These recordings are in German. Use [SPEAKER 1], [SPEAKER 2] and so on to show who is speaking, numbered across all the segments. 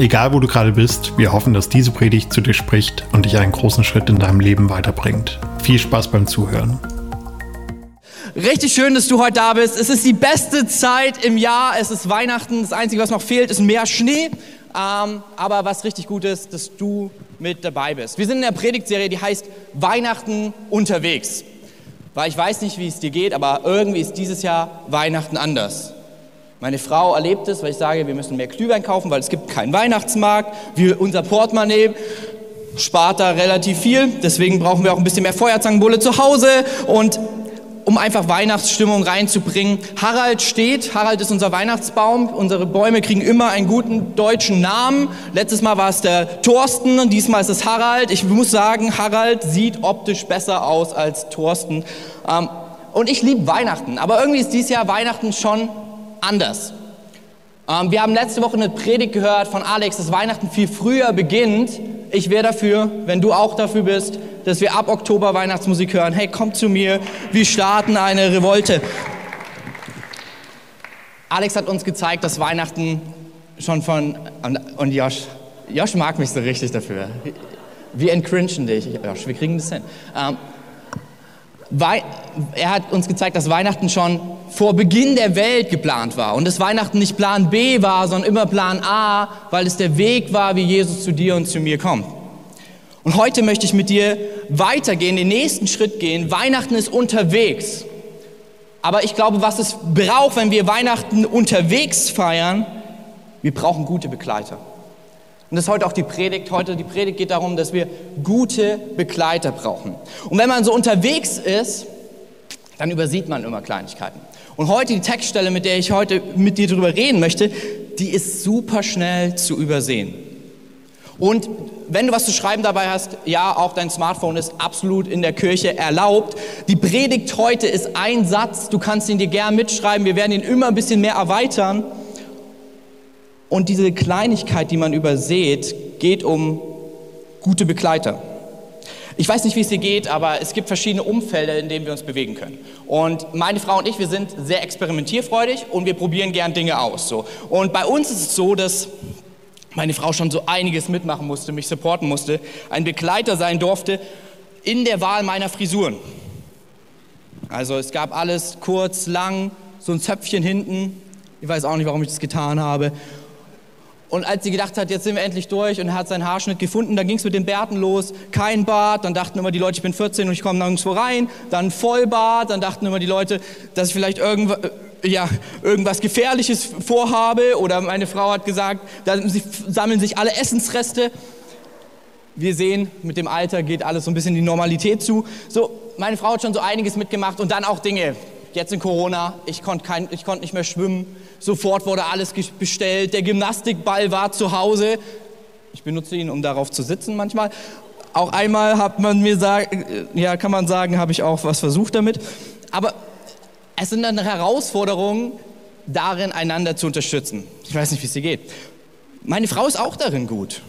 [SPEAKER 1] Egal wo du gerade bist, wir hoffen, dass diese Predigt zu dir spricht und dich einen großen Schritt in deinem Leben weiterbringt. Viel Spaß beim Zuhören.
[SPEAKER 2] Richtig schön, dass du heute da bist. Es ist die beste Zeit im Jahr. Es ist Weihnachten. Das Einzige, was noch fehlt, ist mehr Schnee. Ähm, aber was richtig gut ist, dass du mit dabei bist. Wir sind in der Predigtserie, die heißt Weihnachten unterwegs. Weil ich weiß nicht, wie es dir geht, aber irgendwie ist dieses Jahr Weihnachten anders. Meine Frau erlebt es, weil ich sage, wir müssen mehr Glühwein kaufen, weil es gibt keinen Weihnachtsmarkt. Wir, unser Portemonnaie spart da relativ viel. Deswegen brauchen wir auch ein bisschen mehr Feuerzangenbulle zu Hause. Und um einfach Weihnachtsstimmung reinzubringen. Harald steht, Harald ist unser Weihnachtsbaum. Unsere Bäume kriegen immer einen guten deutschen Namen. Letztes Mal war es der Thorsten und diesmal ist es Harald. Ich muss sagen, Harald sieht optisch besser aus als Thorsten. Ähm, und ich liebe Weihnachten, aber irgendwie ist dieses Jahr Weihnachten schon anders. Ähm, wir haben letzte Woche eine Predigt gehört von Alex, dass Weihnachten viel früher beginnt. Ich wäre dafür, wenn du auch dafür bist, dass wir ab Oktober Weihnachtsmusik hören. Hey, komm zu mir, wir starten eine Revolte. Alex hat uns gezeigt, dass Weihnachten schon von, und, Josh, Josh mag mich so richtig dafür. Wir entcringen dich, Josh, wir kriegen das hin. Ähm, er hat uns gezeigt, dass Weihnachten schon vor Beginn der Welt geplant war und dass Weihnachten nicht Plan B war, sondern immer Plan A, weil es der Weg war, wie Jesus zu dir und zu mir kommt. Und heute möchte ich mit dir weitergehen, den nächsten Schritt gehen. Weihnachten ist unterwegs. Aber ich glaube, was es braucht, wenn wir Weihnachten unterwegs feiern, wir brauchen gute Begleiter. Und das ist heute auch die Predigt. Heute die Predigt geht darum, dass wir gute Begleiter brauchen. Und wenn man so unterwegs ist, dann übersieht man immer Kleinigkeiten. Und heute die Textstelle, mit der ich heute mit dir darüber reden möchte, die ist super schnell zu übersehen. Und wenn du was zu schreiben dabei hast, ja, auch dein Smartphone ist absolut in der Kirche erlaubt. Die Predigt heute ist ein Satz, du kannst ihn dir gern mitschreiben, wir werden ihn immer ein bisschen mehr erweitern. Und diese Kleinigkeit, die man überseht, geht um gute Begleiter. Ich weiß nicht, wie es dir geht, aber es gibt verschiedene Umfelder, in denen wir uns bewegen können. Und meine Frau und ich, wir sind sehr experimentierfreudig und wir probieren gern Dinge aus. So. Und bei uns ist es so, dass meine Frau schon so einiges mitmachen musste, mich supporten musste, ein Begleiter sein durfte in der Wahl meiner Frisuren. Also es gab alles kurz, lang, so ein Zöpfchen hinten. Ich weiß auch nicht, warum ich das getan habe. Und als sie gedacht hat, jetzt sind wir endlich durch und er hat seinen Haarschnitt gefunden, dann ging es mit den Bärten los. Kein Bart, dann dachten immer die Leute, ich bin 14 und ich komme nirgendwo rein. Dann Vollbart, dann dachten immer die Leute, dass ich vielleicht irgendwas, äh, ja, irgendwas Gefährliches vorhabe. Oder meine Frau hat gesagt, da sammeln sich alle Essensreste. Wir sehen, mit dem Alter geht alles so ein bisschen die Normalität zu. So, meine Frau hat schon so einiges mitgemacht und dann auch Dinge. Jetzt in Corona, ich konnte konnt nicht mehr schwimmen Sofort wurde alles bestellt. Der Gymnastikball war zu Hause. Ich benutze ihn, um darauf zu sitzen manchmal. Auch einmal hat man mir sagen, ja, kann man sagen, habe ich auch was versucht damit. Aber es sind dann Herausforderungen, darin einander zu unterstützen. Ich weiß nicht, wie es dir geht. Meine Frau ist auch darin gut.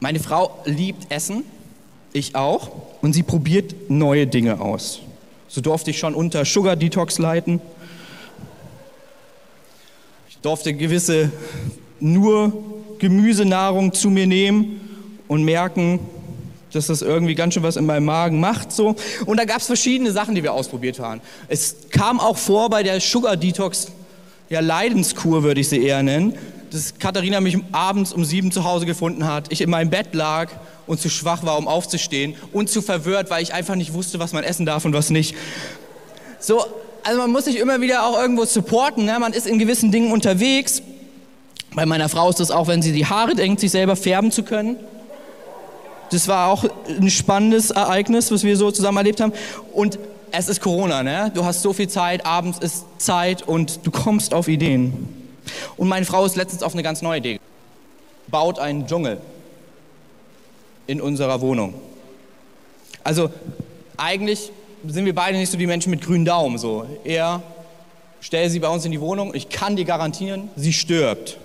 [SPEAKER 2] Meine Frau liebt Essen, ich auch, und sie probiert neue Dinge aus. So durfte ich schon unter Sugar Detox leiten. Ich durfte gewisse nur Gemüsenahrung zu mir nehmen und merken, dass das irgendwie ganz schön was in meinem Magen macht. So. Und da gab es verschiedene Sachen, die wir ausprobiert haben. Es kam auch vor bei der Sugar Detox, ja Leidenskur würde ich sie eher nennen, dass Katharina mich abends um sieben zu Hause gefunden hat, ich in meinem Bett lag und zu schwach war, um aufzustehen und zu verwirrt, weil ich einfach nicht wusste, was man essen darf und was nicht. So, also man muss sich immer wieder auch irgendwo supporten, ne? man ist in gewissen Dingen unterwegs. Bei meiner Frau ist das auch, wenn sie die Haare denkt, sich selber färben zu können. Das war auch ein spannendes Ereignis, was wir so zusammen erlebt haben. Und es ist Corona, ne? Du hast so viel Zeit, abends ist Zeit und du kommst auf Ideen. Und meine Frau ist letztens auf eine ganz neue Idee. Baut einen Dschungel. in unserer Wohnung. Also eigentlich sind wir beide nicht so die Menschen mit grünen Daumen. So. Er stelle sie bei uns in die Wohnung, ich kann dir garantieren, sie stirbt.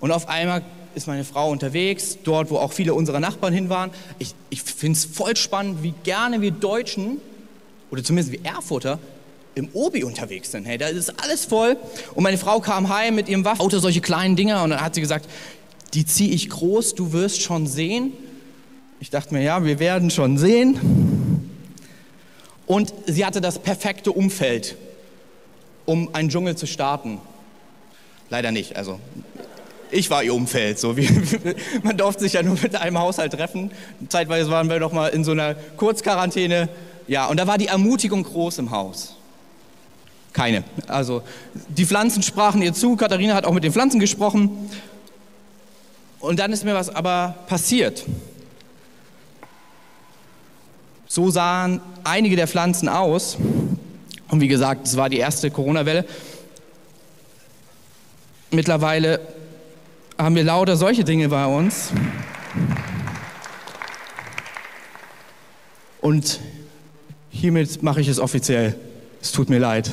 [SPEAKER 2] Und auf einmal ist meine Frau unterwegs, dort, wo auch viele unserer Nachbarn hin waren. Ich, ich finde es voll spannend, wie gerne wir Deutschen, oder zumindest wie Erfurter, im Obi unterwegs sind. Hey, da ist alles voll. Und meine Frau kam heim mit ihrem Waffenauto, solche kleinen Dinger, und dann hat sie gesagt, die ziehe ich groß, du wirst schon sehen. Ich dachte mir, ja, wir werden schon sehen. Und sie hatte das perfekte Umfeld, um einen Dschungel zu starten. Leider nicht, also ich war ihr Umfeld. So wie, man durfte sich ja nur mit einem Haushalt treffen. Zeitweise waren wir noch mal in so einer Kurzquarantäne. Ja, und da war die Ermutigung groß im Haus. Keine. Also die Pflanzen sprachen ihr zu. Katharina hat auch mit den Pflanzen gesprochen. Und dann ist mir was aber passiert. So sahen einige der Pflanzen aus. Und wie gesagt, es war die erste Corona-Welle. Mittlerweile haben wir lauter solche Dinge bei uns. Und hiermit mache ich es offiziell. Es tut mir leid.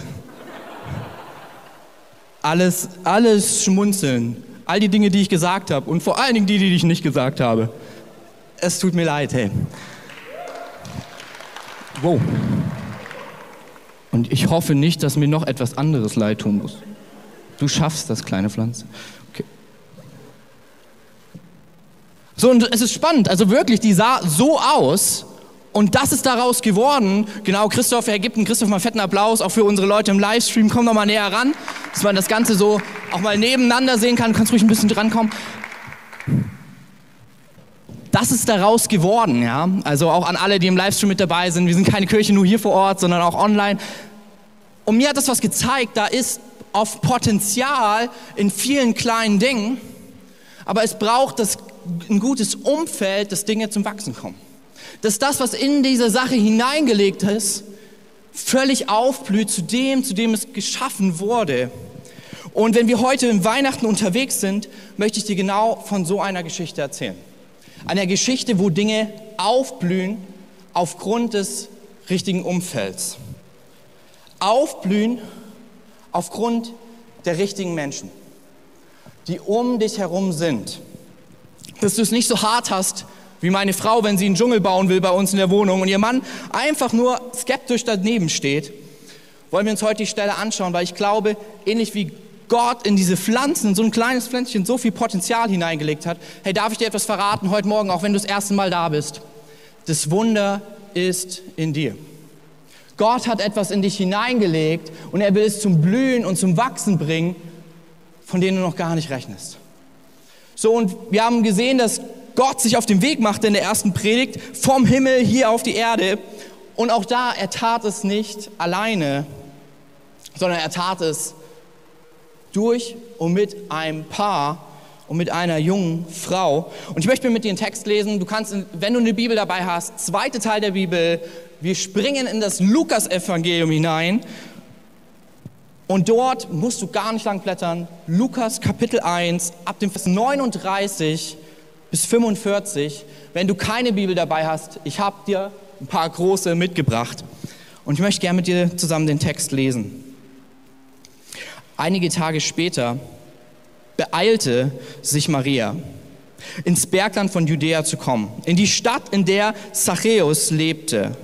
[SPEAKER 2] Alles, alles schmunzeln. All die Dinge, die ich gesagt habe. Und vor allen Dingen die, die ich nicht gesagt habe. Es tut mir leid, hey. Wow. Und ich hoffe nicht, dass mir noch etwas anderes leid tun muss. Du schaffst das, kleine Pflanze. Okay. So, und es ist spannend. Also wirklich, die sah so aus. Und das ist daraus geworden. Genau, Christoph, er gibt einen Christoph mal fetten Applaus, auch für unsere Leute im Livestream. Komm noch mal näher ran, dass man das Ganze so auch mal nebeneinander sehen kann. Kannst ruhig ein bisschen drankommen. Das ist daraus geworden, ja. Also auch an alle, die im Livestream mit dabei sind. Wir sind keine Kirche nur hier vor Ort, sondern auch online. Und mir hat das was gezeigt. Da ist auf Potenzial in vielen kleinen Dingen. Aber es braucht das, ein gutes Umfeld, dass Dinge zum Wachsen kommen. Dass das, was in diese Sache hineingelegt ist, völlig aufblüht zu dem, zu dem es geschaffen wurde. Und wenn wir heute im Weihnachten unterwegs sind, möchte ich dir genau von so einer Geschichte erzählen. Einer Geschichte, wo Dinge aufblühen aufgrund des richtigen Umfelds. Aufblühen aufgrund der richtigen Menschen, die um dich herum sind. Dass du es nicht so hart hast wie meine Frau, wenn sie einen Dschungel bauen will bei uns in der Wohnung und ihr Mann einfach nur skeptisch daneben steht. Wollen wir uns heute die Stelle anschauen, weil ich glaube, ähnlich wie Gott in diese Pflanzen, in so ein kleines Pflänzchen so viel Potenzial hineingelegt hat. Hey, darf ich dir etwas verraten heute Morgen, auch wenn du das erste Mal da bist? Das Wunder ist in dir. Gott hat etwas in dich hineingelegt und er will es zum Blühen und zum Wachsen bringen, von denen du noch gar nicht rechnest. So, und wir haben gesehen, dass Gott sich auf den Weg machte in der ersten Predigt vom Himmel hier auf die Erde. Und auch da, er tat es nicht alleine, sondern er tat es durch und mit einem Paar und mit einer jungen Frau. Und ich möchte mit dir einen Text lesen. Du kannst, wenn du eine Bibel dabei hast, zweite Teil der Bibel, wir springen in das Lukas-Evangelium hinein. Und dort musst du gar nicht lang blättern. Lukas Kapitel 1, ab dem Vers 39 bis 45. Wenn du keine Bibel dabei hast, ich habe dir ein paar große mitgebracht. Und ich möchte gerne mit dir zusammen den Text lesen. Einige Tage später beeilte sich Maria, ins Bergland von Judäa zu kommen, in die Stadt, in der Zachäus lebte.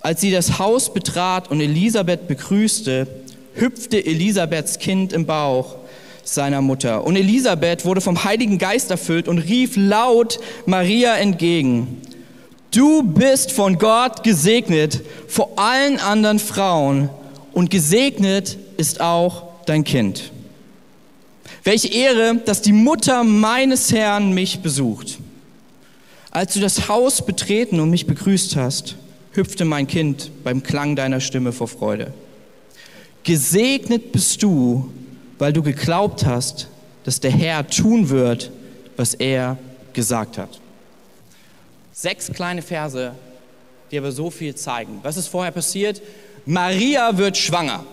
[SPEAKER 2] Als sie das Haus betrat und Elisabeth begrüßte, hüpfte Elisabeths Kind im Bauch seiner Mutter. Und Elisabeth wurde vom Heiligen Geist erfüllt und rief laut Maria entgegen, du bist von Gott gesegnet vor allen anderen Frauen und gesegnet ist auch dein Kind. Welche Ehre, dass die Mutter meines Herrn mich besucht. Als du das Haus betreten und mich begrüßt hast, hüpfte mein Kind beim Klang deiner Stimme vor Freude. Gesegnet bist du, weil du geglaubt hast, dass der Herr tun wird, was er gesagt hat. Sechs kleine Verse, die aber so viel zeigen. Was ist vorher passiert? Maria wird schwanger.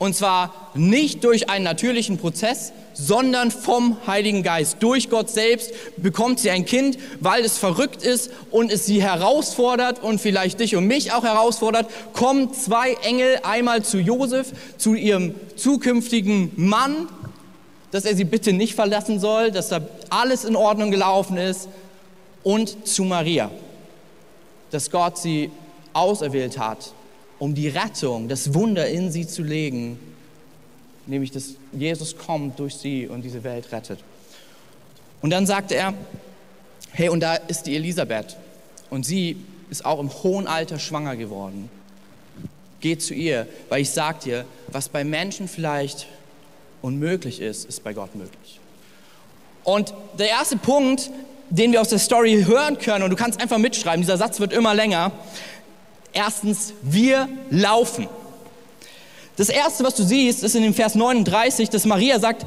[SPEAKER 2] Und zwar nicht durch einen natürlichen Prozess, sondern vom Heiligen Geist. Durch Gott selbst bekommt sie ein Kind, weil es verrückt ist und es sie herausfordert und vielleicht dich und mich auch herausfordert, kommen zwei Engel einmal zu Josef, zu ihrem zukünftigen Mann, dass er sie bitte nicht verlassen soll, dass da alles in Ordnung gelaufen ist. Und zu Maria, dass Gott sie auserwählt hat um die Rettung, das Wunder in sie zu legen, nämlich dass Jesus kommt durch sie und diese Welt rettet. Und dann sagte er, hey, und da ist die Elisabeth und sie ist auch im hohen Alter schwanger geworden. Geh zu ihr, weil ich sag dir, was bei Menschen vielleicht unmöglich ist, ist bei Gott möglich. Und der erste Punkt, den wir aus der Story hören können, und du kannst einfach mitschreiben, dieser Satz wird immer länger, Erstens, wir laufen. Das erste, was du siehst, ist in dem Vers 39, dass Maria sagt,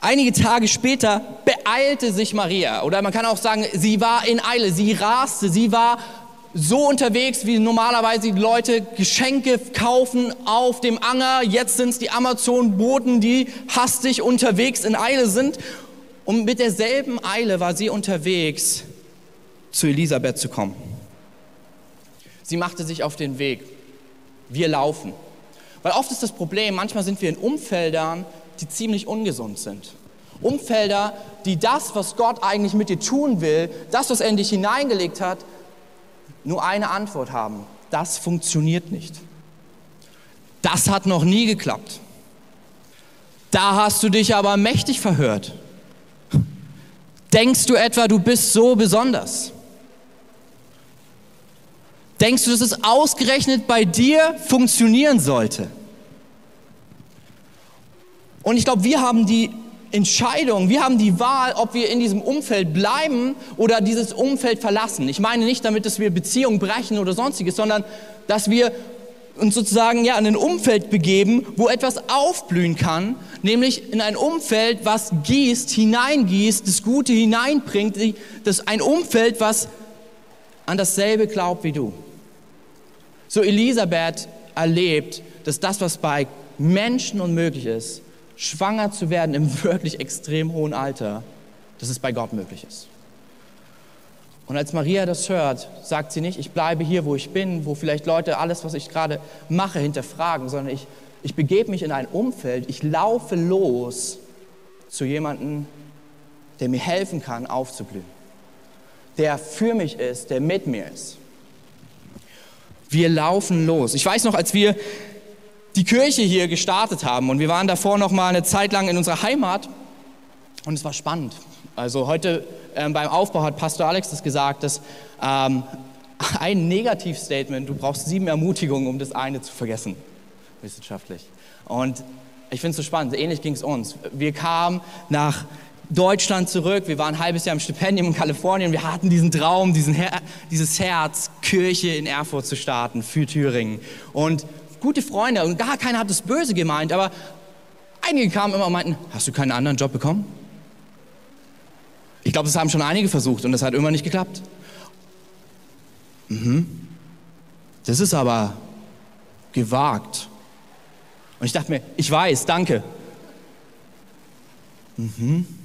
[SPEAKER 2] einige Tage später beeilte sich Maria. Oder man kann auch sagen, sie war in Eile, sie raste, sie war so unterwegs, wie normalerweise die Leute Geschenke kaufen auf dem Anger. Jetzt sind es die Amazon-Boten, die hastig unterwegs in Eile sind. Und mit derselben Eile war sie unterwegs, zu Elisabeth zu kommen. Sie machte sich auf den Weg. Wir laufen. Weil oft ist das Problem, manchmal sind wir in Umfeldern, die ziemlich ungesund sind. Umfelder, die das, was Gott eigentlich mit dir tun will, das, was er in dich hineingelegt hat, nur eine Antwort haben. Das funktioniert nicht. Das hat noch nie geklappt. Da hast du dich aber mächtig verhört. Denkst du etwa, du bist so besonders? Denkst du, dass es ausgerechnet bei dir funktionieren sollte? Und ich glaube, wir haben die Entscheidung, wir haben die Wahl, ob wir in diesem Umfeld bleiben oder dieses Umfeld verlassen. Ich meine nicht damit, dass wir Beziehungen brechen oder sonstiges, sondern dass wir uns sozusagen ja in ein Umfeld begeben, wo etwas aufblühen kann, nämlich in ein Umfeld, was gießt, hineingießt, das Gute hineinbringt, das ein Umfeld, was an dasselbe glaubt wie du. So Elisabeth erlebt, dass das, was bei Menschen unmöglich ist, schwanger zu werden im wirklich extrem hohen Alter, dass es bei Gott möglich ist. Und als Maria das hört, sagt sie nicht, ich bleibe hier, wo ich bin, wo vielleicht Leute alles, was ich gerade mache, hinterfragen, sondern ich, ich begebe mich in ein Umfeld, ich laufe los zu jemandem, der mir helfen kann, aufzublühen, der für mich ist, der mit mir ist. Wir laufen los. Ich weiß noch, als wir die Kirche hier gestartet haben und wir waren davor noch mal eine Zeit lang in unserer Heimat und es war spannend. Also heute ähm, beim Aufbau hat Pastor Alex das gesagt, dass ähm, ein Negativstatement, du brauchst sieben Ermutigungen, um das eine zu vergessen, wissenschaftlich. Und ich finde es so spannend, ähnlich ging es uns. Wir kamen nach Deutschland zurück. Wir waren ein halbes Jahr im Stipendium in Kalifornien. Wir hatten diesen Traum, diesen Her dieses Herz, Kirche in Erfurt zu starten für Thüringen. Und gute Freunde, und gar keiner hat es böse gemeint, aber einige kamen immer und meinten, hast du keinen anderen Job bekommen? Ich glaube, das haben schon einige versucht und das hat immer nicht geklappt. Mhm. Das ist aber gewagt. Und ich dachte mir, ich weiß, danke. Mhm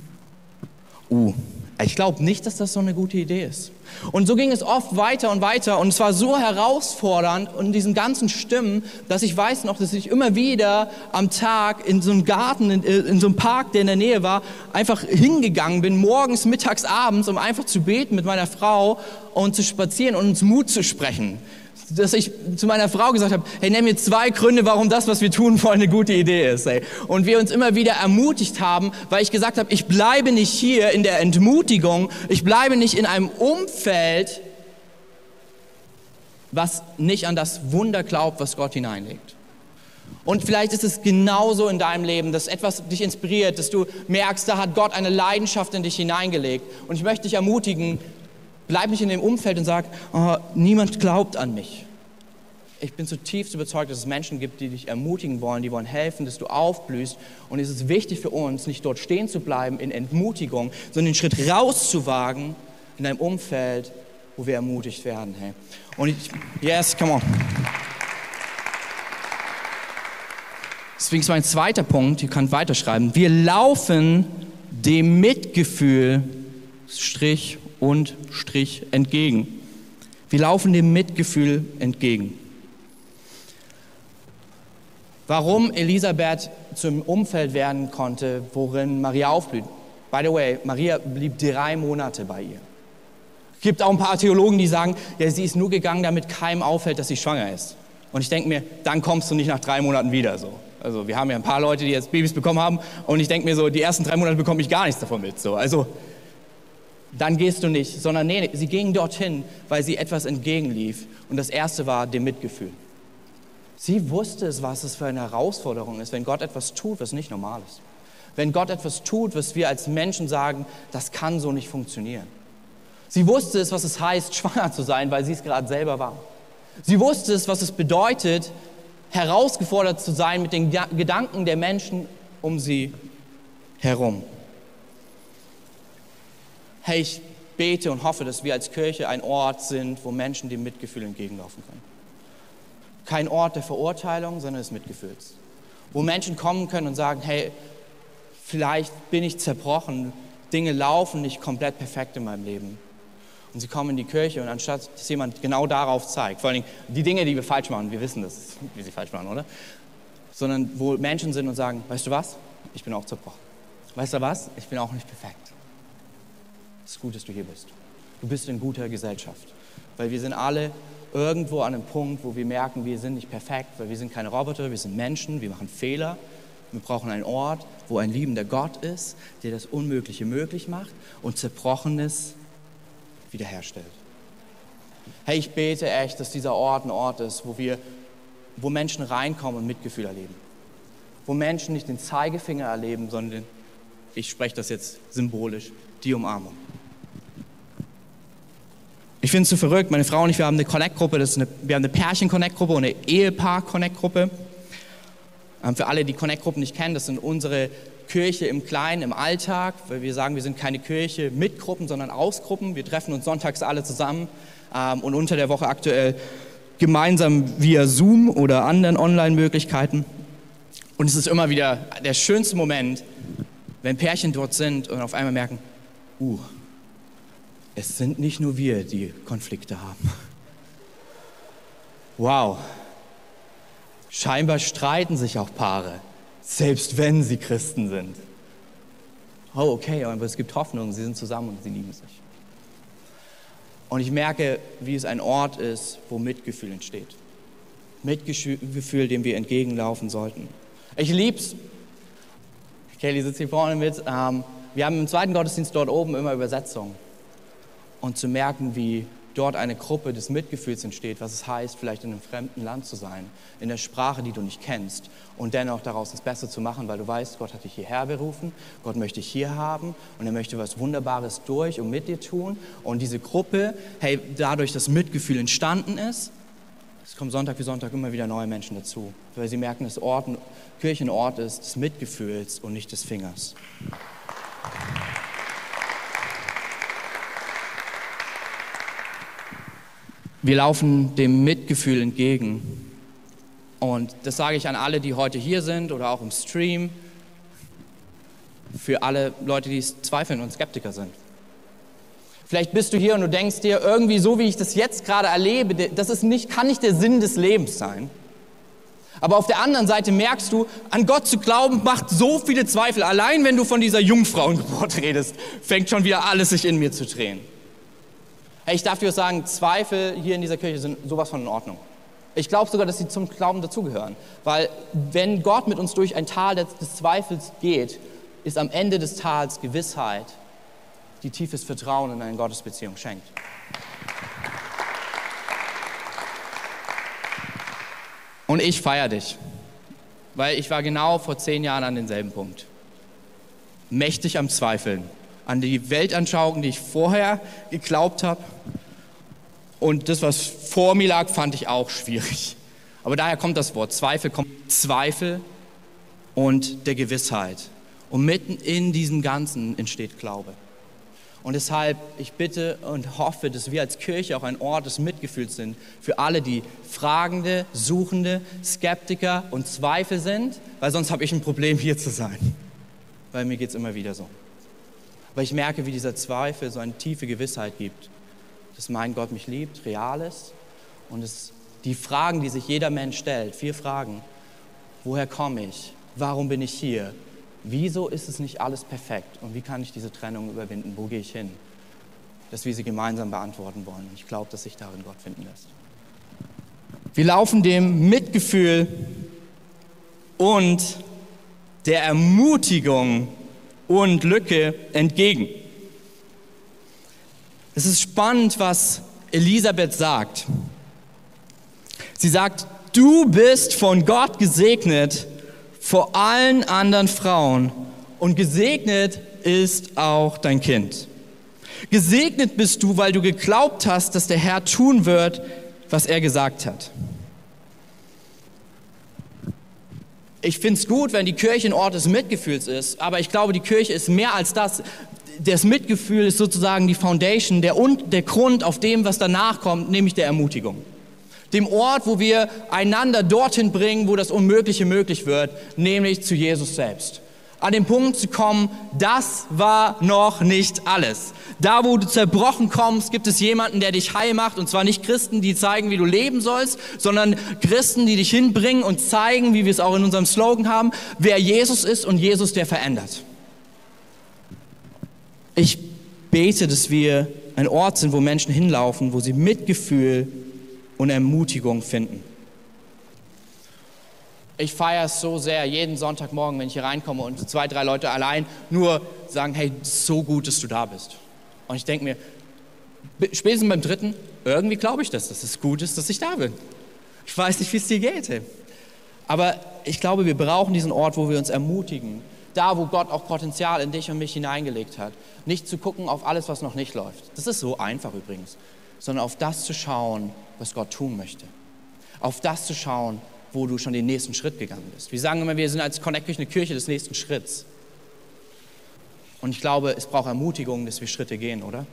[SPEAKER 2] uh, ich glaube nicht, dass das so eine gute Idee ist. Und so ging es oft weiter und weiter. Und es war so herausfordernd und diesen ganzen Stimmen, dass ich weiß noch, dass ich immer wieder am Tag in so einem Garten, in, in so einem Park, der in der Nähe war, einfach hingegangen bin, morgens, mittags, abends, um einfach zu beten mit meiner Frau und zu spazieren und uns Mut zu sprechen dass ich zu meiner Frau gesagt habe, hey, nenn mir zwei Gründe, warum das, was wir tun wollen, eine gute Idee ist. Ey. Und wir uns immer wieder ermutigt haben, weil ich gesagt habe, ich bleibe nicht hier in der Entmutigung, ich bleibe nicht in einem Umfeld, was nicht an das Wunder glaubt, was Gott hineinlegt. Und vielleicht ist es genauso in deinem Leben, dass etwas dich inspiriert, dass du merkst, da hat Gott eine Leidenschaft in dich hineingelegt. Und ich möchte dich ermutigen, Bleib nicht in dem Umfeld und sag, oh, niemand glaubt an mich. Ich bin zutiefst überzeugt, dass es Menschen gibt, die dich ermutigen wollen, die wollen helfen, dass du aufblühst. Und es ist wichtig für uns, nicht dort stehen zu bleiben in Entmutigung, sondern den Schritt rauszuwagen in einem Umfeld, wo wir ermutigt werden. Hey. Und ich, yes, come on. Deswegen ist mein zweiter Punkt, ihr könnt weiterschreiben. Wir laufen dem Mitgefühl, Strich und Strich entgegen. Wir laufen dem Mitgefühl entgegen. Warum Elisabeth zum Umfeld werden konnte, worin Maria aufblüht. By the way, Maria blieb drei Monate bei ihr. Es gibt auch ein paar Theologen, die sagen, ja, sie ist nur gegangen, damit keinem auffällt, dass sie schwanger ist. Und ich denke mir, dann kommst du nicht nach drei Monaten wieder so. Also wir haben ja ein paar Leute, die jetzt Babys bekommen haben und ich denke mir so, die ersten drei Monate bekomme ich gar nichts davon mit. So. Also dann gehst du nicht, sondern nee, sie ging dorthin, weil sie etwas entgegenlief. Und das erste war dem Mitgefühl. Sie wusste es, was es für eine Herausforderung ist, wenn Gott etwas tut, was nicht normal ist. Wenn Gott etwas tut, was wir als Menschen sagen, das kann so nicht funktionieren. Sie wusste es, was es heißt, schwanger zu sein, weil sie es gerade selber war. Sie wusste es, was es bedeutet, herausgefordert zu sein mit den Gedanken der Menschen um sie herum. Hey, ich bete und hoffe, dass wir als Kirche ein Ort sind, wo Menschen dem Mitgefühl entgegenlaufen können. Kein Ort der Verurteilung, sondern des Mitgefühls. Wo Menschen kommen können und sagen, hey, vielleicht bin ich zerbrochen, Dinge laufen nicht komplett perfekt in meinem Leben. Und sie kommen in die Kirche und anstatt, dass jemand genau darauf zeigt, vor allem die Dinge, die wir falsch machen, wir wissen das, wie sie falsch machen, oder? Sondern wo Menschen sind und sagen, weißt du was, ich bin auch zerbrochen. Weißt du was, ich bin auch nicht perfekt. Es ist gut, dass du hier bist. Du bist in guter Gesellschaft. Weil wir sind alle irgendwo an einem Punkt, wo wir merken, wir sind nicht perfekt, weil wir sind keine Roboter, wir sind Menschen, wir machen Fehler. Wir brauchen einen Ort, wo ein liebender Gott ist, der das Unmögliche möglich macht und Zerbrochenes wiederherstellt. Hey, ich bete echt, dass dieser Ort ein Ort ist, wo wir, wo Menschen reinkommen und Mitgefühl erleben. Wo Menschen nicht den Zeigefinger erleben, sondern, ich spreche das jetzt symbolisch, die Umarmung. Ich finde es so verrückt, meine Frau und ich, wir haben eine Connect-Gruppe, wir haben eine Pärchen-Connect-Gruppe und eine Ehepaar-Connect-Gruppe. Ähm, für alle, die Connect-Gruppen nicht kennen, das sind unsere Kirche im Kleinen, im Alltag, weil wir sagen, wir sind keine Kirche mit Gruppen, sondern aus Gruppen. Wir treffen uns sonntags alle zusammen ähm, und unter der Woche aktuell gemeinsam via Zoom oder anderen Online-Möglichkeiten. Und es ist immer wieder der schönste Moment, wenn Pärchen dort sind und auf einmal merken, uh, es sind nicht nur wir, die Konflikte haben. Wow. Scheinbar streiten sich auch Paare, selbst wenn sie Christen sind. Oh, okay, aber es gibt Hoffnung, sie sind zusammen und sie lieben sich. Und ich merke, wie es ein Ort ist, wo Mitgefühl entsteht. Mitgefühl, dem wir entgegenlaufen sollten. Ich lieb's. Kelly sitzt hier vorne mit. Ähm, wir haben im zweiten Gottesdienst dort oben immer Übersetzungen und zu merken, wie dort eine Gruppe des Mitgefühls entsteht, was es heißt, vielleicht in einem fremden Land zu sein, in der Sprache, die du nicht kennst und dennoch daraus das Beste zu machen, weil du weißt, Gott hat dich hierher berufen, Gott möchte dich hier haben und er möchte was Wunderbares durch und mit dir tun und diese Gruppe, hey, dadurch, dass Mitgefühl entstanden ist, es kommen Sonntag für Sonntag immer wieder neue Menschen dazu, weil sie merken, dass Ort, Kirche ein Ort ist des Mitgefühls und nicht des Fingers. Wir laufen dem Mitgefühl entgegen. Und das sage ich an alle, die heute hier sind oder auch im Stream. Für alle Leute, die zweifeln und Skeptiker sind. Vielleicht bist du hier und du denkst dir, irgendwie so wie ich das jetzt gerade erlebe, das ist nicht, kann nicht der Sinn des Lebens sein. Aber auf der anderen Seite merkst du, an Gott zu glauben macht so viele Zweifel. Allein wenn du von dieser Jungfrauengeburt redest, fängt schon wieder alles sich in mir zu drehen. Ich darf dir sagen, Zweifel hier in dieser Kirche sind sowas von in Ordnung. Ich glaube sogar, dass sie zum Glauben dazugehören. Weil wenn Gott mit uns durch ein Tal des, des Zweifels geht, ist am Ende des Tals Gewissheit, die tiefes Vertrauen in eine Gottesbeziehung schenkt. Und ich feiere dich, weil ich war genau vor zehn Jahren an demselben Punkt. Mächtig am Zweifeln an die Weltanschauung, die ich vorher geglaubt habe. Und das, was vor mir lag, fand ich auch schwierig. Aber daher kommt das Wort Zweifel, kommt Zweifel und der Gewissheit. Und mitten in diesem Ganzen entsteht Glaube. Und deshalb, ich bitte und hoffe, dass wir als Kirche auch ein Ort des Mitgefühls sind für alle, die Fragende, Suchende, Skeptiker und Zweifel sind, weil sonst habe ich ein Problem, hier zu sein. Weil mir geht es immer wieder so. Aber ich merke, wie dieser Zweifel so eine tiefe Gewissheit gibt, dass mein Gott mich liebt, real ist und es die Fragen, die sich jeder Mensch stellt, vier Fragen. Woher komme ich? Warum bin ich hier? Wieso ist es nicht alles perfekt? Und wie kann ich diese Trennung überwinden? Wo gehe ich hin? Dass wir sie gemeinsam beantworten wollen. Und ich glaube, dass sich darin Gott finden lässt. Wir laufen dem Mitgefühl und der Ermutigung und Lücke entgegen. Es ist spannend, was Elisabeth sagt. Sie sagt, du bist von Gott gesegnet vor allen anderen Frauen und gesegnet ist auch dein Kind. Gesegnet bist du, weil du geglaubt hast, dass der Herr tun wird, was er gesagt hat. Ich finde es gut, wenn die Kirche ein Ort des Mitgefühls ist, aber ich glaube, die Kirche ist mehr als das. Das Mitgefühl ist sozusagen die Foundation, der, der Grund auf dem, was danach kommt, nämlich der Ermutigung dem Ort, wo wir einander dorthin bringen, wo das Unmögliche möglich wird, nämlich zu Jesus selbst. An den Punkt zu kommen, das war noch nicht alles. Da, wo du zerbrochen kommst, gibt es jemanden, der dich heil macht. Und zwar nicht Christen, die zeigen, wie du leben sollst, sondern Christen, die dich hinbringen und zeigen, wie wir es auch in unserem Slogan haben, wer Jesus ist und Jesus, der verändert. Ich bete, dass wir ein Ort sind, wo Menschen hinlaufen, wo sie Mitgefühl und Ermutigung finden. Ich feiere es so sehr, jeden Sonntagmorgen, wenn ich hier reinkomme und zwei, drei Leute allein nur sagen, hey, so gut, dass du da bist. Und ich denke mir, spätestens beim dritten, irgendwie glaube ich das, dass es gut ist, dass ich da bin. Ich weiß nicht, wie es dir geht. Hey. Aber ich glaube, wir brauchen diesen Ort, wo wir uns ermutigen. Da, wo Gott auch Potenzial in dich und mich hineingelegt hat. Nicht zu gucken auf alles, was noch nicht läuft. Das ist so einfach übrigens. Sondern auf das zu schauen, was Gott tun möchte. Auf das zu schauen, wo du schon den nächsten Schritt gegangen bist. Wir sagen immer, wir sind als Connect eine Kirche des nächsten Schritts. Und ich glaube, es braucht Ermutigung, dass wir Schritte gehen, oder?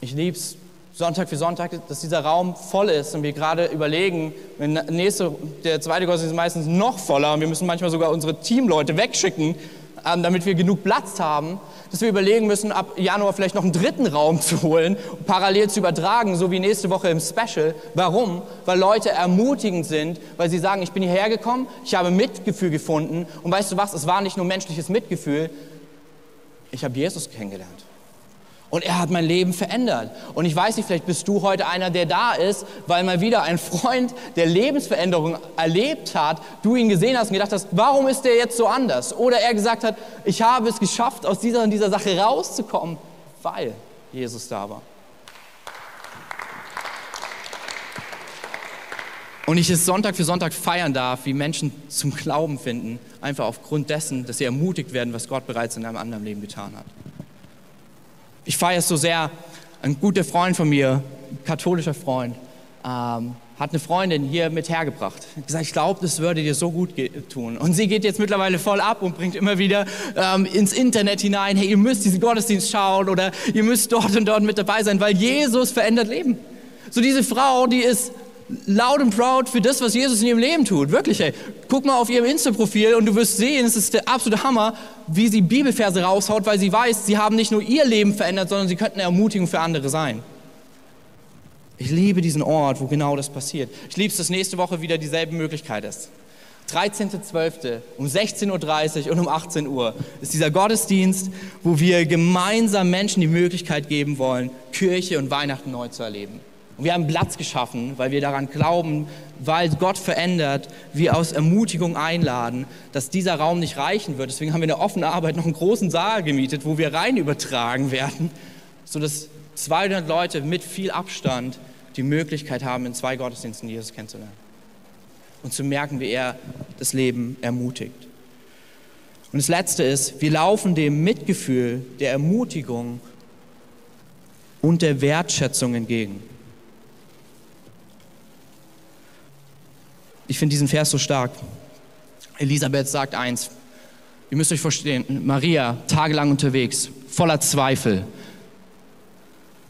[SPEAKER 2] Ich liebe es Sonntag für Sonntag, dass dieser Raum voll ist und wir gerade überlegen, wenn nächste, der zweite Gottesdienst ist meistens noch voller und wir müssen manchmal sogar unsere Teamleute wegschicken, ähm, damit wir genug Platz haben dass wir überlegen müssen, ab Januar vielleicht noch einen dritten Raum zu holen, parallel zu übertragen, so wie nächste Woche im Special. Warum? Weil Leute ermutigend sind, weil sie sagen, ich bin hierher gekommen, ich habe Mitgefühl gefunden und weißt du was, es war nicht nur menschliches Mitgefühl, ich habe Jesus kennengelernt. Und er hat mein Leben verändert. Und ich weiß nicht, vielleicht bist du heute einer, der da ist, weil mal wieder ein Freund, der Lebensveränderung erlebt hat, du ihn gesehen hast und gedacht hast, warum ist der jetzt so anders? Oder er gesagt hat, ich habe es geschafft, aus dieser und dieser Sache rauszukommen, weil Jesus da war. Und ich es Sonntag für Sonntag feiern darf, wie Menschen zum Glauben finden, einfach aufgrund dessen, dass sie ermutigt werden, was Gott bereits in einem anderen Leben getan hat. Ich feiere es so sehr. Ein guter Freund von mir, katholischer Freund, ähm, hat eine Freundin hier mit hergebracht. Hat gesagt, ich glaube, das würde dir so gut tun. Und sie geht jetzt mittlerweile voll ab und bringt immer wieder ähm, ins Internet hinein, hey, ihr müsst diesen Gottesdienst schauen oder ihr müsst dort und dort mit dabei sein, weil Jesus verändert Leben. So diese Frau, die ist loud and proud für das, was Jesus in ihrem Leben tut. Wirklich, ey. Guck mal auf ihrem Insta-Profil und du wirst sehen, es ist der absolute Hammer, wie sie Bibelverse raushaut, weil sie weiß, sie haben nicht nur ihr Leben verändert, sondern sie könnten eine Ermutigung für andere sein. Ich liebe diesen Ort, wo genau das passiert. Ich liebe es, dass nächste Woche wieder dieselbe Möglichkeit ist. 13.12. um 16.30 Uhr und um 18 Uhr ist dieser Gottesdienst, wo wir gemeinsam Menschen die Möglichkeit geben wollen, Kirche und Weihnachten neu zu erleben. Und wir haben Platz geschaffen, weil wir daran glauben, weil Gott verändert, wir aus Ermutigung einladen, dass dieser Raum nicht reichen wird. Deswegen haben wir in der offenen Arbeit noch einen großen Saal gemietet, wo wir rein übertragen werden, sodass 200 Leute mit viel Abstand die Möglichkeit haben, in zwei Gottesdiensten Jesus kennenzulernen. Und zu merken, wie er das Leben ermutigt. Und das Letzte ist, wir laufen dem Mitgefühl, der Ermutigung und der Wertschätzung entgegen. Ich finde diesen Vers so stark. Elisabeth sagt eins, Ihr müsst euch verstehen, Maria, tagelang unterwegs, voller Zweifel.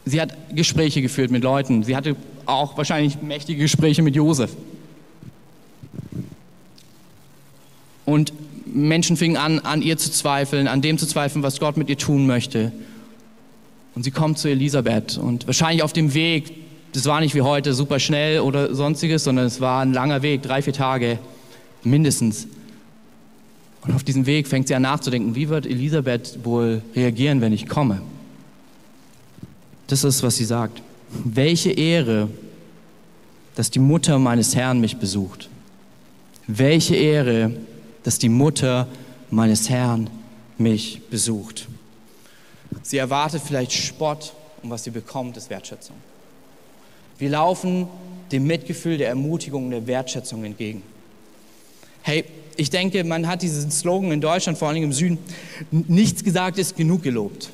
[SPEAKER 2] Sie hat Gespräche geführt mit Leuten. Sie hatte auch wahrscheinlich mächtige Gespräche mit Josef. Und Menschen fingen an, an ihr zu zweifeln, an dem zu zweifeln, was Gott mit ihr tun möchte. Und sie kommt zu Elisabeth und wahrscheinlich auf dem Weg, das war nicht wie heute super schnell oder sonstiges, sondern es war ein langer Weg, drei, vier Tage mindestens. Und auf diesem Weg fängt sie an nachzudenken, wie wird Elisabeth wohl reagieren, wenn ich komme? Das ist, was sie sagt. Welche Ehre, dass die Mutter meines Herrn mich besucht. Welche Ehre, dass die Mutter meines Herrn mich besucht. Sie erwartet vielleicht Spott und was sie bekommt, ist Wertschätzung. Wir laufen dem Mitgefühl, der Ermutigung und der Wertschätzung entgegen. Hey, ich denke, man hat diesen Slogan in Deutschland, vor allem im Süden, nichts gesagt ist genug gelobt.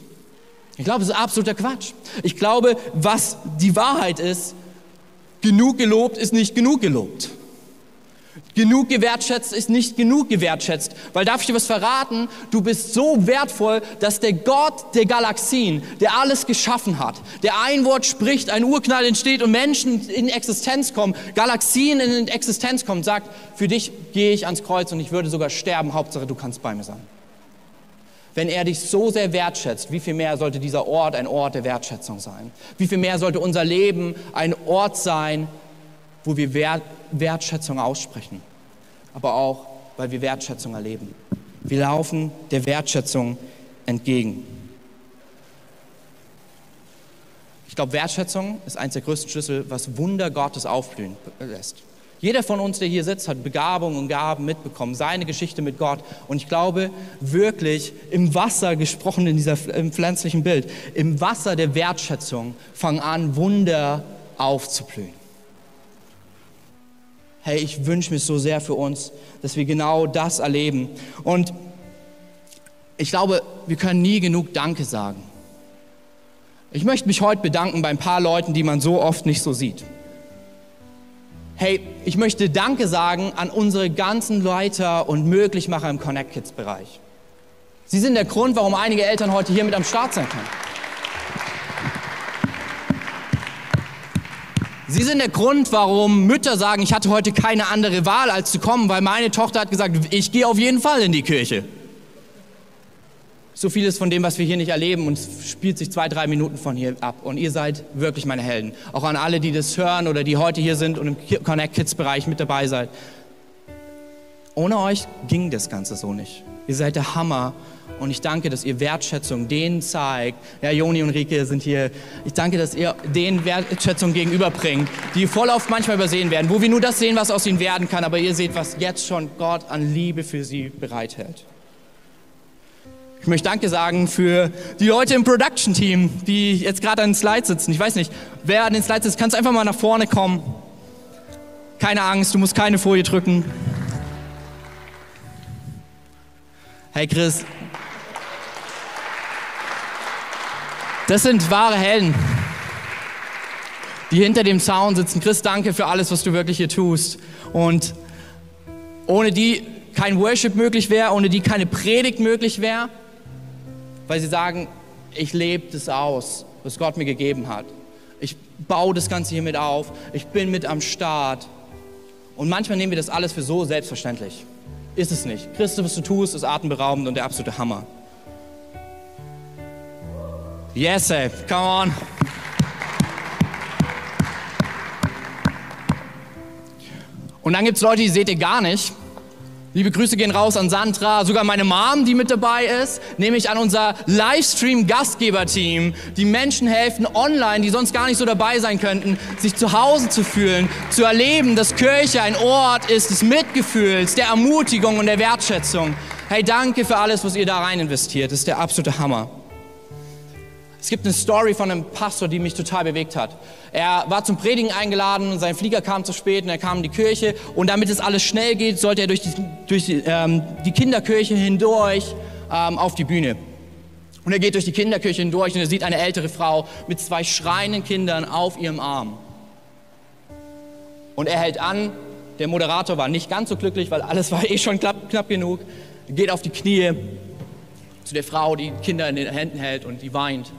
[SPEAKER 2] Ich glaube, das ist absoluter Quatsch. Ich glaube, was die Wahrheit ist, genug gelobt ist nicht genug gelobt. Genug gewertschätzt ist nicht genug gewertschätzt. Weil darf ich dir was verraten? Du bist so wertvoll, dass der Gott der Galaxien, der alles geschaffen hat, der ein Wort spricht, ein Urknall entsteht und Menschen in Existenz kommen, Galaxien in Existenz kommen, sagt, für dich gehe ich ans Kreuz und ich würde sogar sterben, Hauptsache du kannst bei mir sein. Wenn er dich so sehr wertschätzt, wie viel mehr sollte dieser Ort ein Ort der Wertschätzung sein? Wie viel mehr sollte unser Leben ein Ort sein, wo wir Wertschätzung aussprechen, aber auch, weil wir Wertschätzung erleben. Wir laufen der Wertschätzung entgegen. Ich glaube, Wertschätzung ist eines der größten Schlüssel, was Wunder Gottes aufblühen lässt. Jeder von uns, der hier sitzt, hat Begabung und Gaben mitbekommen, seine Geschichte mit Gott. Und ich glaube wirklich, im Wasser gesprochen, in dieser im pflanzlichen Bild, im Wasser der Wertschätzung fangen an, Wunder aufzublühen hey, ich wünsche mir so sehr für uns, dass wir genau das erleben. Und ich glaube, wir können nie genug Danke sagen. Ich möchte mich heute bedanken bei ein paar Leuten, die man so oft nicht so sieht. Hey, ich möchte Danke sagen an unsere ganzen Leiter und Möglichmacher im Connect Kids Bereich. Sie sind der Grund, warum einige Eltern heute hier mit am Start sein können. Sie sind der Grund, warum Mütter sagen, ich hatte heute keine andere Wahl, als zu kommen, weil meine Tochter hat gesagt, ich gehe auf jeden Fall in die Kirche. So vieles von dem, was wir hier nicht erleben, und spielt sich zwei, drei Minuten von hier ab. Und ihr seid wirklich meine Helden. Auch an alle, die das hören oder die heute hier sind und im Connect Kids Bereich mit dabei seid. Ohne euch ging das Ganze so nicht. Ihr seid der Hammer und ich danke, dass ihr Wertschätzung denen zeigt. Ja, Joni und Rike sind hier. Ich danke, dass ihr denen Wertschätzung gegenüberbringt, die voll oft manchmal übersehen werden, wo wir nur das sehen, was aus ihnen werden kann, aber ihr seht, was jetzt schon Gott an Liebe für sie bereithält. Ich möchte Danke sagen für die Leute im Production-Team, die jetzt gerade an den Slides sitzen. Ich weiß nicht, wer an den Slides sitzt, kannst einfach mal nach vorne kommen. Keine Angst, du musst keine Folie drücken. Hey Chris, Das sind wahre Helden, die hinter dem Zaun sitzen. Chris, danke für alles, was du wirklich hier tust. Und ohne die kein Worship möglich wäre, ohne die keine Predigt möglich wäre, weil sie sagen, ich lebe das aus, was Gott mir gegeben hat. Ich baue das Ganze hier mit auf. Ich bin mit am Start. Und manchmal nehmen wir das alles für so selbstverständlich. Ist es nicht. Christus, was du tust, ist atemberaubend und der absolute Hammer. Yes, ey. Come on. Und dann gibt es Leute, die seht ihr gar nicht. Liebe Grüße gehen raus an Sandra, sogar meine Mom, die mit dabei ist, nämlich an unser Livestream-Gastgeberteam, die Menschen helfen online, die sonst gar nicht so dabei sein könnten, sich zu Hause zu fühlen, zu erleben, dass Kirche ein Ort ist des Mitgefühls, der Ermutigung und der Wertschätzung. Hey, danke für alles, was ihr da rein investiert. Das ist der absolute Hammer. Es gibt eine Story von einem Pastor, die mich total bewegt hat. Er war zum Predigen eingeladen und sein Flieger kam zu spät und er kam in die Kirche und damit es alles schnell geht, sollte er durch die, durch die, ähm, die Kinderkirche hindurch ähm, auf die Bühne. Und er geht durch die Kinderkirche hindurch und er sieht eine ältere Frau mit zwei schreienden Kindern auf ihrem Arm. Und er hält an, der Moderator war nicht ganz so glücklich, weil alles war eh schon knapp, knapp genug. Er geht auf die Knie zu der Frau, die Kinder in den Händen hält und die weint.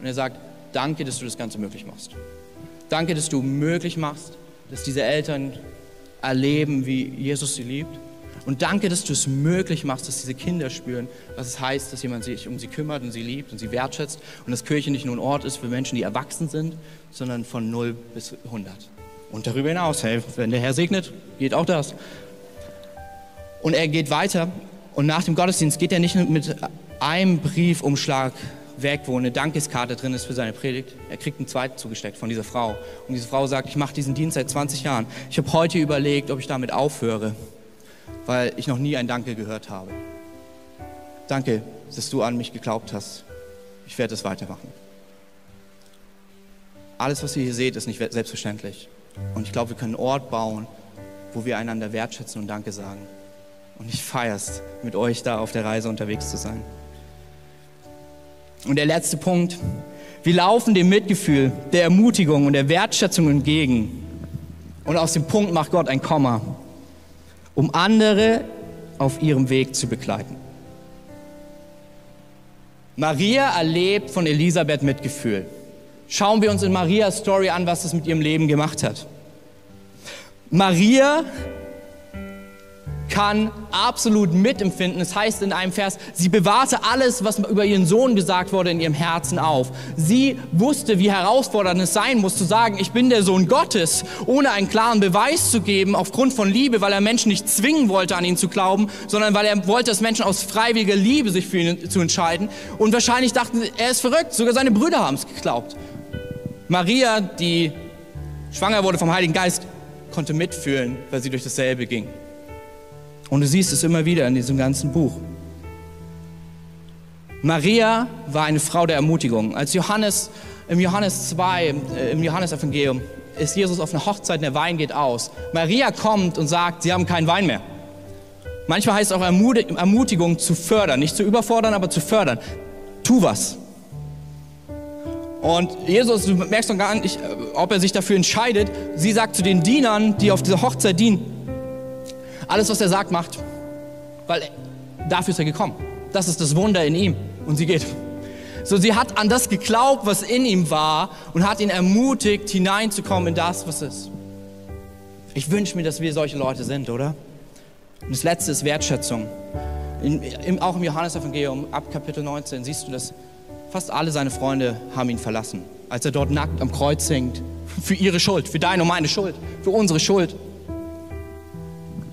[SPEAKER 2] Und er sagt, danke, dass du das Ganze möglich machst. Danke, dass du möglich machst, dass diese Eltern erleben, wie Jesus sie liebt. Und danke, dass du es möglich machst, dass diese Kinder spüren, was es heißt, dass jemand sich um sie kümmert und sie liebt und sie wertschätzt. Und dass Kirche nicht nur ein Ort ist für Menschen, die erwachsen sind, sondern von 0 bis 100. Und darüber hinaus, hey, wenn der Herr segnet, geht auch das. Und er geht weiter und nach dem Gottesdienst geht er nicht mit einem Briefumschlag weg, wo eine Dankeskarte drin ist für seine Predigt. Er kriegt einen zweiten zugesteckt von dieser Frau. Und diese Frau sagt, ich mache diesen Dienst seit 20 Jahren. Ich habe heute überlegt, ob ich damit aufhöre, weil ich noch nie ein Danke gehört habe. Danke, dass du an mich geglaubt hast. Ich werde es weitermachen. Alles, was ihr hier seht, ist nicht selbstverständlich. Und ich glaube, wir können einen Ort bauen, wo wir einander wertschätzen und Danke sagen. Und ich feiere es, mit euch da auf der Reise unterwegs zu sein. Und der letzte Punkt. Wir laufen dem Mitgefühl, der Ermutigung und der Wertschätzung entgegen. Und aus dem Punkt macht Gott ein Komma, um andere auf ihrem Weg zu begleiten. Maria erlebt von Elisabeth Mitgefühl. Schauen wir uns in Marias Story an, was es mit ihrem Leben gemacht hat. Maria kann absolut mitempfinden. Es das heißt in einem Vers, sie bewahrte alles, was über ihren Sohn gesagt wurde, in ihrem Herzen auf. Sie wusste, wie herausfordernd es sein muss, zu sagen, ich bin der Sohn Gottes, ohne einen klaren Beweis zu geben, aufgrund von Liebe, weil er Menschen nicht zwingen wollte, an ihn zu glauben, sondern weil er wollte, dass Menschen aus freiwilliger Liebe sich für ihn zu entscheiden. Und wahrscheinlich dachten sie, er ist verrückt, sogar seine Brüder haben es geglaubt. Maria, die schwanger wurde vom Heiligen Geist, konnte mitfühlen, weil sie durch dasselbe ging. Und du siehst es immer wieder in diesem ganzen Buch. Maria war eine Frau der Ermutigung. Als Johannes im Johannes 2, äh, im Johannesevangelium, ist Jesus auf einer Hochzeit und der Wein geht aus. Maria kommt und sagt, sie haben keinen Wein mehr. Manchmal heißt es auch Ermutigung zu fördern, nicht zu überfordern, aber zu fördern. Tu was. Und Jesus, du merkst doch gar nicht, ob er sich dafür entscheidet. Sie sagt zu den Dienern, die auf dieser Hochzeit dienen, alles, was er sagt, macht. Weil dafür ist er gekommen. Das ist das Wunder in ihm. Und sie geht. So, sie hat an das geglaubt, was in ihm war und hat ihn ermutigt, hineinzukommen in das, was ist. Ich wünsche mir, dass wir solche Leute sind, oder? Und das letzte ist Wertschätzung. In, im, auch im Johannesevangelium ab Kapitel 19 siehst du, dass fast alle seine Freunde haben ihn verlassen, als er dort nackt am Kreuz hängt. Für ihre Schuld, für deine und meine Schuld, für unsere Schuld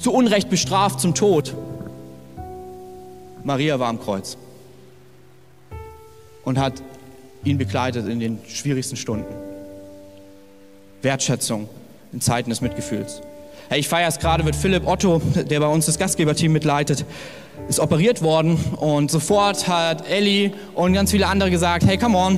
[SPEAKER 2] zu Unrecht bestraft zum Tod. Maria war am Kreuz und hat ihn begleitet in den schwierigsten Stunden. Wertschätzung in Zeiten des Mitgefühls. Hey, ich feiere es gerade, wird Philipp Otto, der bei uns das Gastgeberteam mitleitet, ist operiert worden und sofort hat Ellie und ganz viele andere gesagt, hey, come on,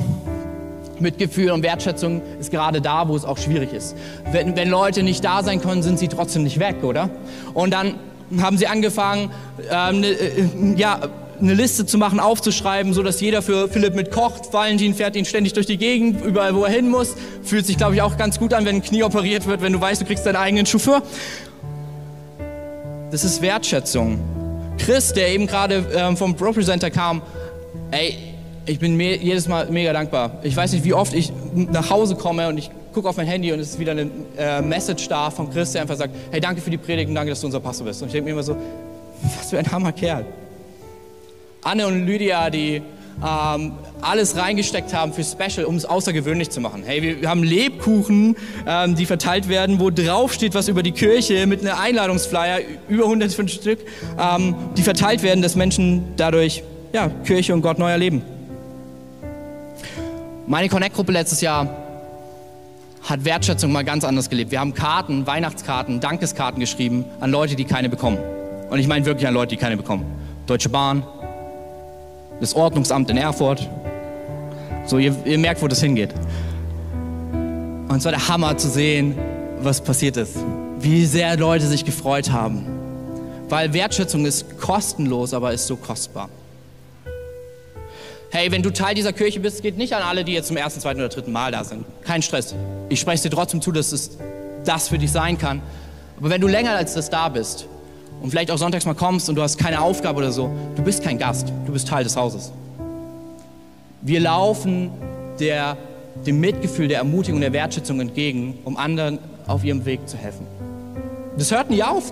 [SPEAKER 2] Mitgefühl und Wertschätzung ist gerade da, wo es auch schwierig ist. Wenn, wenn Leute nicht da sein können, sind sie trotzdem nicht weg, oder? Und dann haben sie angefangen, ähm, ne, äh, ja, eine Liste zu machen, aufzuschreiben, so dass jeder für Philipp mitkocht. Valentin fährt ihn ständig durch die Gegend, überall wo er hin muss. Fühlt sich, glaube ich, auch ganz gut an, wenn ein Knie operiert wird, wenn du weißt, du kriegst deinen eigenen Chauffeur. Das ist Wertschätzung. Chris, der eben gerade ähm, vom Pro Presenter kam, ey, ich bin me jedes Mal mega dankbar. Ich weiß nicht, wie oft ich nach Hause komme und ich gucke auf mein Handy und es ist wieder eine äh, Message da von Chris, der einfach sagt, hey, danke für die Predigt und danke, dass du unser Pastor bist. Und ich denke mir immer so, was für ein Hammerkerl. Anne und Lydia, die ähm, alles reingesteckt haben für Special, um es außergewöhnlich zu machen. Hey, wir haben Lebkuchen, ähm, die verteilt werden, wo drauf steht was über die Kirche mit einer Einladungsflyer, über 105 Stück, ähm, die verteilt werden, dass Menschen dadurch ja, Kirche und Gott neu erleben. Meine Connect-Gruppe letztes Jahr hat Wertschätzung mal ganz anders gelebt. Wir haben Karten, Weihnachtskarten, Dankeskarten geschrieben an Leute, die keine bekommen. Und ich meine wirklich an Leute, die keine bekommen. Deutsche Bahn, das Ordnungsamt in Erfurt. So, ihr, ihr merkt, wo das hingeht. Und es war der Hammer zu sehen, was passiert ist. Wie sehr Leute sich gefreut haben. Weil Wertschätzung ist kostenlos, aber ist so kostbar. Hey, wenn du Teil dieser Kirche bist, geht nicht an alle, die jetzt zum ersten, zweiten oder dritten Mal da sind. Kein Stress. Ich spreche dir trotzdem zu, dass es das für dich sein kann. Aber wenn du länger als das da bist und vielleicht auch sonntags mal kommst und du hast keine Aufgabe oder so, du bist kein Gast, du bist Teil des Hauses. Wir laufen der, dem Mitgefühl, der Ermutigung, der Wertschätzung entgegen, um anderen auf ihrem Weg zu helfen. Das hört nie auf.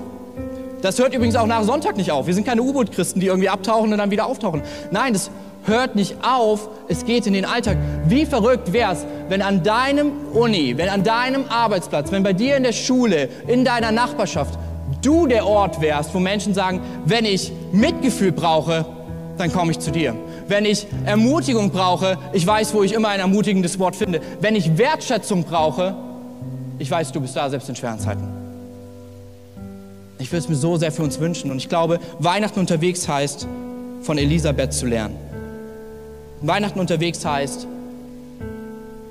[SPEAKER 2] Das hört übrigens auch nach Sonntag nicht auf. Wir sind keine U-Boot-Christen, die irgendwie abtauchen und dann wieder auftauchen. Nein, das hört nicht auf. Es geht in den Alltag. Wie verrückt wäre es, wenn an deinem Uni, wenn an deinem Arbeitsplatz, wenn bei dir in der Schule, in deiner Nachbarschaft du der Ort wärst, wo Menschen sagen, wenn ich Mitgefühl brauche, dann komme ich zu dir. Wenn ich Ermutigung brauche, ich weiß, wo ich immer ein ermutigendes Wort finde. Wenn ich Wertschätzung brauche, ich weiß, du bist da, selbst in schweren Zeiten. Ich würde es mir so sehr für uns wünschen. Und ich glaube, Weihnachten unterwegs heißt, von Elisabeth zu lernen. Weihnachten unterwegs heißt,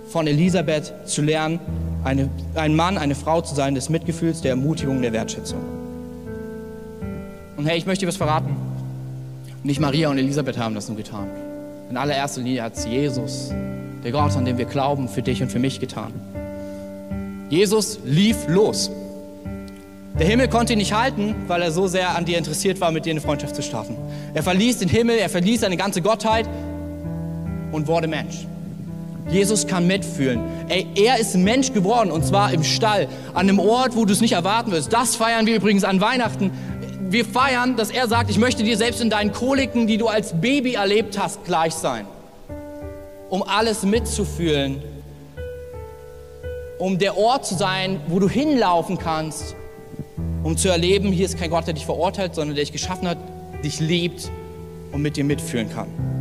[SPEAKER 2] von Elisabeth zu lernen, eine, ein Mann, eine Frau zu sein des Mitgefühls, der Ermutigung, der Wertschätzung. Und hey, ich möchte dir was verraten. Nicht Maria und Elisabeth haben das nur getan. In allererster Linie hat es Jesus, der Gott, an dem wir glauben, für dich und für mich getan. Jesus lief los. Der Himmel konnte ihn nicht halten, weil er so sehr an dir interessiert war, mit dir eine Freundschaft zu starten. Er verließ den Himmel, er verließ seine ganze Gottheit und wurde Mensch. Jesus kann mitfühlen. Ey, er ist Mensch geworden und zwar im Stall, an einem Ort, wo du es nicht erwarten wirst. Das feiern wir übrigens an Weihnachten. Wir feiern, dass er sagt, ich möchte dir selbst in deinen Koliken, die du als Baby erlebt hast, gleich sein. Um alles mitzufühlen. Um der Ort zu sein, wo du hinlaufen kannst. Um zu erleben, hier ist kein Gott, der dich verurteilt, sondern der dich geschaffen hat, dich liebt und mit dir mitfühlen kann.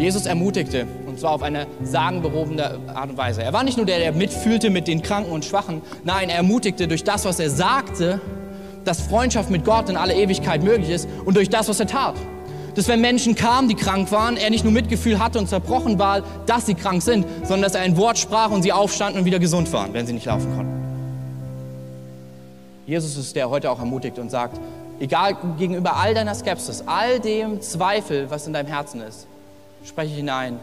[SPEAKER 2] Jesus ermutigte, und zwar auf eine sagenberobene Art und Weise. Er war nicht nur der, der mitfühlte mit den Kranken und Schwachen, nein, er ermutigte durch das, was er sagte, dass Freundschaft mit Gott in aller Ewigkeit möglich ist und durch das, was er tat. Dass wenn Menschen kamen, die krank waren, er nicht nur Mitgefühl hatte und zerbrochen war, dass sie krank sind, sondern dass er ein Wort sprach und sie aufstanden und wieder gesund waren, wenn sie nicht laufen konnten. Jesus ist der heute auch ermutigt und sagt, egal gegenüber all deiner Skepsis, all dem Zweifel, was in deinem Herzen ist, spreche ich hinein,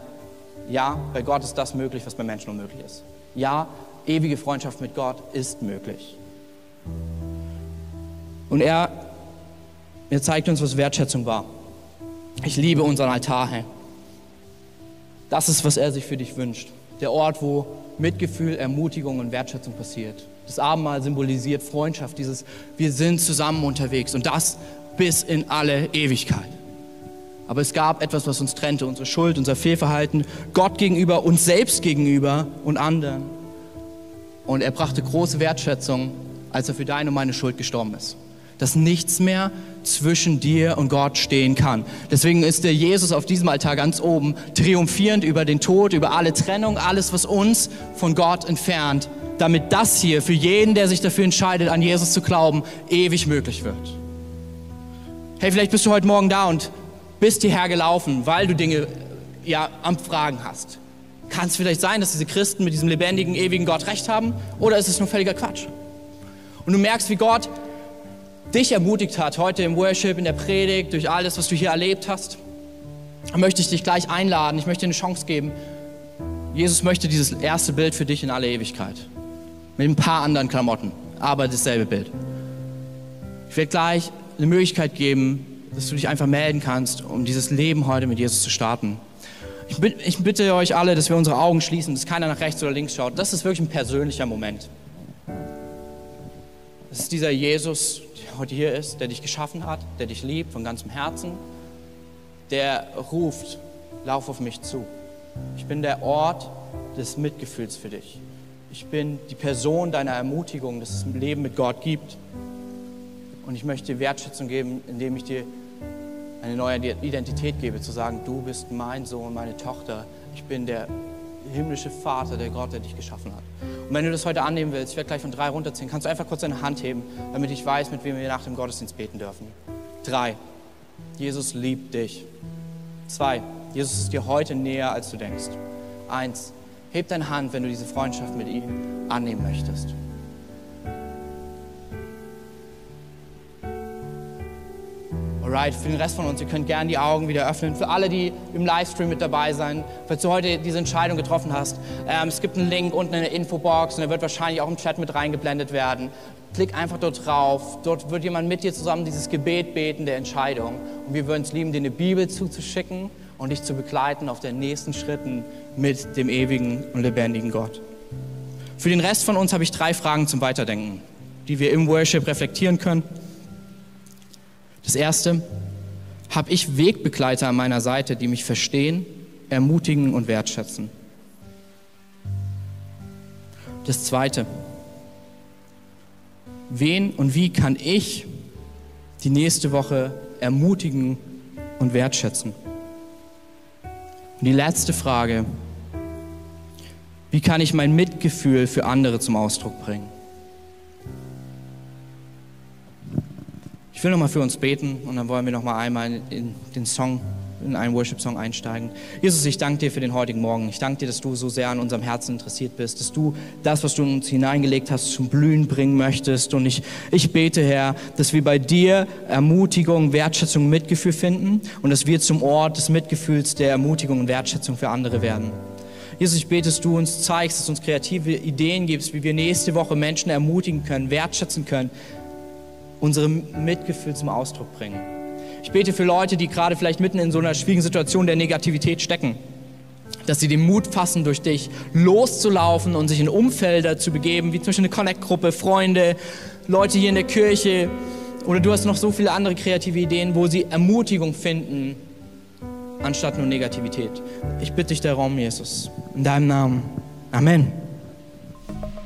[SPEAKER 2] ja, bei Gott ist das möglich, was bei Menschen unmöglich ist. Ja, ewige Freundschaft mit Gott ist möglich. Und er, er zeigt uns, was Wertschätzung war. Ich liebe unseren Altar, Herr. Das ist, was er sich für dich wünscht. Der Ort, wo Mitgefühl, Ermutigung und Wertschätzung passiert. Das Abendmahl symbolisiert Freundschaft, dieses Wir sind zusammen unterwegs und das bis in alle Ewigkeit. Aber es gab etwas, was uns trennte, unsere Schuld, unser Fehlverhalten, Gott gegenüber, uns selbst gegenüber und anderen. Und er brachte große Wertschätzung, als er für deine und meine Schuld gestorben ist. Dass nichts mehr zwischen dir und Gott stehen kann. Deswegen ist der Jesus auf diesem Altar ganz oben, triumphierend über den Tod, über alle Trennung, alles, was uns von Gott entfernt, damit das hier für jeden, der sich dafür entscheidet, an Jesus zu glauben, ewig möglich wird. Hey, vielleicht bist du heute Morgen da und bist hierher gelaufen, weil du Dinge ja am Fragen hast. Kann es vielleicht sein, dass diese Christen mit diesem lebendigen, ewigen Gott recht haben? Oder ist es nur völliger Quatsch? Und du merkst, wie Gott dich ermutigt hat, heute im Worship, in der Predigt, durch alles, was du hier erlebt hast. Möchte ich dich gleich einladen, ich möchte dir eine Chance geben. Jesus möchte dieses erste Bild für dich in alle Ewigkeit. Mit ein paar anderen Klamotten, aber dasselbe Bild. Ich werde gleich eine Möglichkeit geben, dass du dich einfach melden kannst, um dieses Leben heute mit Jesus zu starten. Ich, ich bitte euch alle, dass wir unsere Augen schließen, dass keiner nach rechts oder links schaut. Das ist wirklich ein persönlicher Moment. Das ist dieser Jesus, der heute hier ist, der dich geschaffen hat, der dich liebt von ganzem Herzen, der ruft, lauf auf mich zu. Ich bin der Ort des Mitgefühls für dich. Ich bin die Person deiner Ermutigung, dass es ein Leben mit Gott gibt. Und ich möchte dir Wertschätzung geben, indem ich dir eine neue Identität gebe, zu sagen, du bist mein Sohn, meine Tochter. Ich bin der himmlische Vater, der Gott, der dich geschaffen hat. Und wenn du das heute annehmen willst, ich werde gleich von drei runterziehen, kannst du einfach kurz deine Hand heben, damit ich weiß, mit wem wir nach dem Gottesdienst beten dürfen. Drei. Jesus liebt dich. Zwei. Jesus ist dir heute näher, als du denkst. Eins. Heb deine Hand, wenn du diese Freundschaft mit ihm annehmen möchtest. Alright, für den Rest von uns, ihr könnt gerne die Augen wieder öffnen. Für alle, die im Livestream mit dabei sind, falls du heute diese Entscheidung getroffen hast, ähm, es gibt einen Link unten in der Infobox und der wird wahrscheinlich auch im Chat mit reingeblendet werden. Klick einfach dort drauf. Dort wird jemand mit dir zusammen dieses Gebet beten der Entscheidung. Und wir würden es lieben, dir eine Bibel zuzuschicken und dich zu begleiten auf den nächsten Schritten mit dem ewigen und lebendigen Gott. Für den Rest von uns habe ich drei Fragen zum Weiterdenken, die wir im Worship reflektieren können. Das erste, habe ich Wegbegleiter an meiner Seite, die mich verstehen, ermutigen und wertschätzen? Das zweite, wen und wie kann ich die nächste Woche ermutigen und wertschätzen? Und die letzte Frage, wie kann ich mein Mitgefühl für andere zum Ausdruck bringen? Ich will nochmal für uns beten und dann wollen wir nochmal einmal in den Song, in einen Worship-Song einsteigen. Jesus, ich danke dir für den heutigen Morgen. Ich danke dir, dass du so sehr an unserem Herzen interessiert bist, dass du das, was du in uns hineingelegt hast, zum Blühen bringen möchtest. Und ich, ich bete, Herr, dass wir bei dir Ermutigung, Wertschätzung, Mitgefühl finden und dass wir zum Ort des Mitgefühls, der Ermutigung und Wertschätzung für andere werden. Jesus, ich bete, dass du uns zeigst, dass du uns kreative Ideen gibst, wie wir nächste Woche Menschen ermutigen können, wertschätzen können, unsere Mitgefühl zum Ausdruck bringen. Ich bete für Leute, die gerade vielleicht mitten in so einer schwierigen Situation der Negativität stecken, dass sie den Mut fassen, durch dich loszulaufen und sich in Umfelder zu begeben, wie zum Beispiel eine Connect-Gruppe, Freunde, Leute hier in der Kirche. Oder du hast noch so viele andere kreative Ideen, wo sie Ermutigung finden, anstatt nur Negativität. Ich bitte dich darum, Jesus. In deinem Namen. Amen.